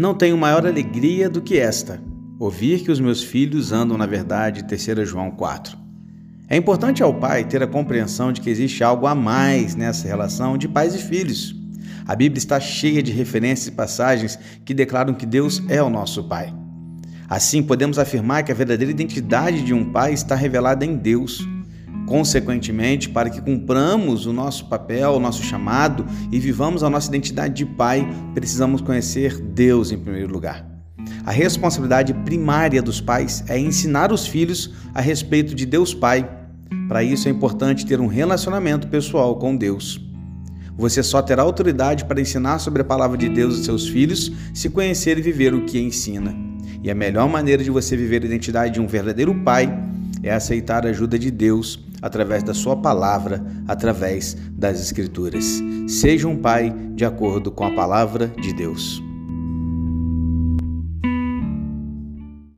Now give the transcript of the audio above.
Não tenho maior alegria do que esta, ouvir que os meus filhos andam na verdade. 3 João 4. É importante ao pai ter a compreensão de que existe algo a mais nessa relação de pais e filhos. A Bíblia está cheia de referências e passagens que declaram que Deus é o nosso pai. Assim, podemos afirmar que a verdadeira identidade de um pai está revelada em Deus. Consequentemente, para que cumpramos o nosso papel, o nosso chamado e vivamos a nossa identidade de pai, precisamos conhecer Deus em primeiro lugar. A responsabilidade primária dos pais é ensinar os filhos a respeito de Deus Pai. Para isso é importante ter um relacionamento pessoal com Deus. Você só terá autoridade para ensinar sobre a palavra de Deus aos seus filhos se conhecer e viver o que ensina. E a melhor maneira de você viver a identidade de um verdadeiro pai é aceitar a ajuda de Deus através da sua palavra, através das Escrituras. Seja um pai de acordo com a palavra de Deus.